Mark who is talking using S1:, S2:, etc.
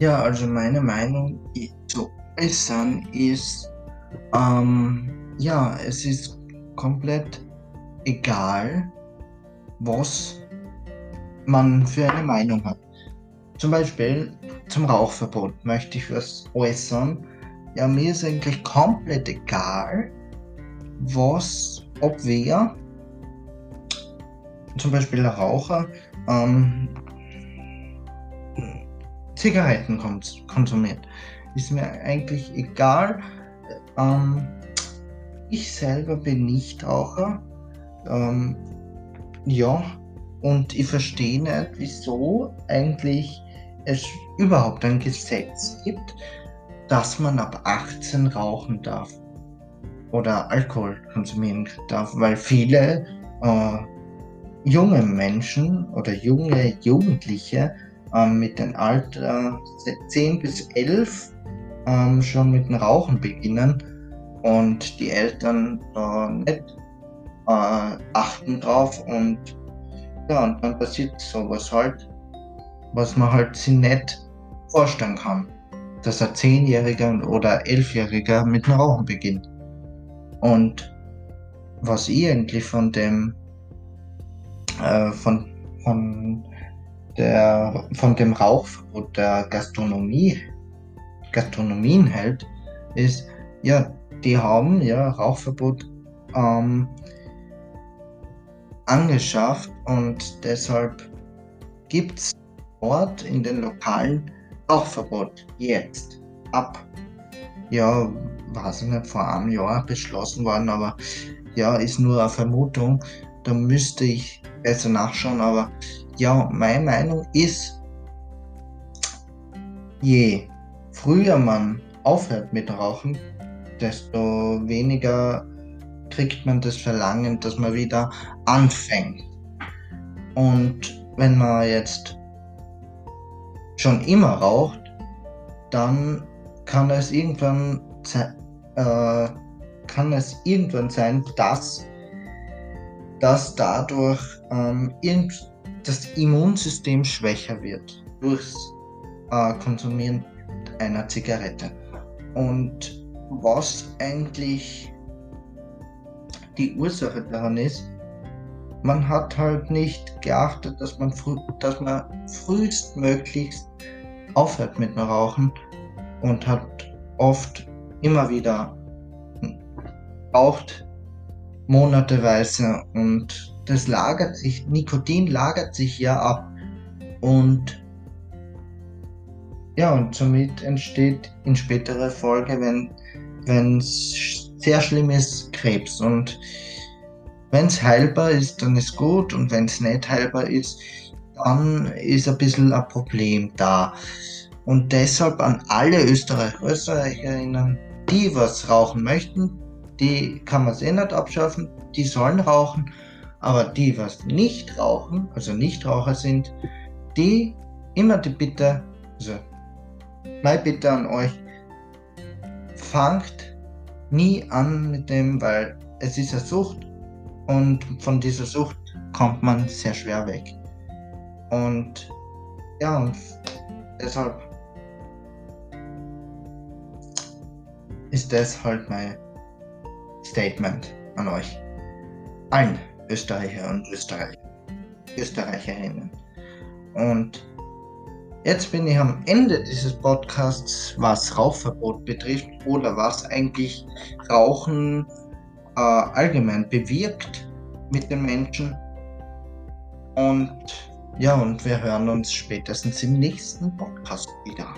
S1: Ja, also meine Meinung zu äußern ist, ähm, ja, es ist komplett egal, was man für eine Meinung hat. Zum Beispiel zum Rauchverbot möchte ich was äußern. Ja, mir ist eigentlich komplett egal, was, ob wer, zum Beispiel der Raucher, ähm, Zigaretten konsumiert. Ist mir eigentlich egal. Ähm, ich selber bin nicht Raucher. Ähm, ja, und ich verstehe nicht, wieso eigentlich es überhaupt ein Gesetz gibt, dass man ab 18 rauchen darf oder Alkohol konsumieren darf, weil viele äh, junge Menschen oder junge Jugendliche mit dem Alter 10 bis 11 ähm, schon mit dem Rauchen beginnen und die Eltern da nicht äh, achten drauf und ja, und dann passiert sowas halt, was man halt sich nicht vorstellen kann, dass ein Zehnjähriger oder Elfjähriger mit dem Rauchen beginnt. Und was ich eigentlich von dem äh, von, von der von dem Rauchverbot der Gastronomie Gastronomien hält, ist ja, die haben ja Rauchverbot ähm, angeschafft und deshalb gibt es dort in den Lokalen Rauchverbot jetzt ab ja, weiß ich nicht, vor einem Jahr beschlossen worden, aber ja, ist nur eine Vermutung. Da müsste ich besser nachschauen, aber ja, meine Meinung ist, je früher man aufhört mit Rauchen, desto weniger kriegt man das Verlangen, dass man wieder anfängt. Und wenn man jetzt schon immer raucht, dann kann es irgendwann, äh, kann es irgendwann sein, dass, dass dadurch ähm, das Immunsystem schwächer wird durchs äh, Konsumieren einer Zigarette. Und was eigentlich die Ursache daran ist, man hat halt nicht geachtet, dass man, frü dass man frühestmöglichst aufhört mit dem Rauchen und hat oft immer wieder raucht monateweise und das lagert sich, Nikotin lagert sich ja ab und ja, und somit entsteht in späterer Folge, wenn es sehr schlimm ist, Krebs. Und wenn es heilbar ist, dann ist gut. Und wenn es nicht heilbar ist, dann ist ein bisschen ein Problem da. Und deshalb an alle Österreicher, Österreicherinnen, die was rauchen möchten, die kann man eh nicht abschaffen, die sollen rauchen. Aber die, was nicht rauchen, also Nichtraucher sind, die immer die Bitte, also meine Bitte an euch, fangt nie an mit dem, weil es ist eine Sucht und von dieser Sucht kommt man sehr schwer weg. Und ja, und deshalb ist das halt mein Statement an euch. Allen Österreicher und Österreicher, Österreicherinnen. Und Jetzt bin ich am Ende dieses Podcasts, was Rauchverbot betrifft oder was eigentlich Rauchen äh, allgemein bewirkt mit den Menschen. Und ja, und wir hören uns spätestens im nächsten Podcast wieder.